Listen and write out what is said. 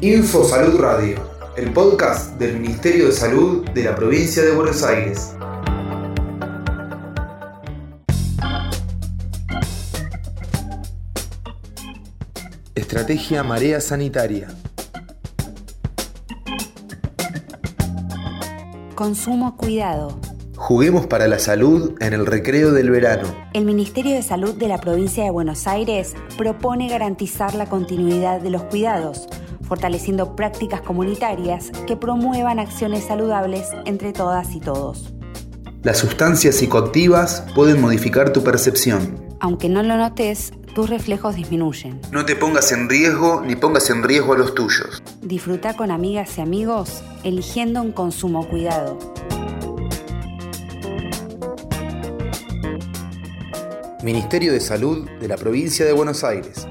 Info Salud Radio, el podcast del Ministerio de Salud de la provincia de Buenos Aires. Estrategia Marea Sanitaria. Consumo cuidado. Juguemos para la salud en el recreo del verano. El Ministerio de Salud de la provincia de Buenos Aires propone garantizar la continuidad de los cuidados, fortaleciendo prácticas comunitarias que promuevan acciones saludables entre todas y todos. Las sustancias psicoactivas pueden modificar tu percepción. Aunque no lo notes, tus reflejos disminuyen. No te pongas en riesgo ni pongas en riesgo a los tuyos. Disfruta con amigas y amigos eligiendo un consumo cuidado. Ministerio de Salud de la provincia de Buenos Aires.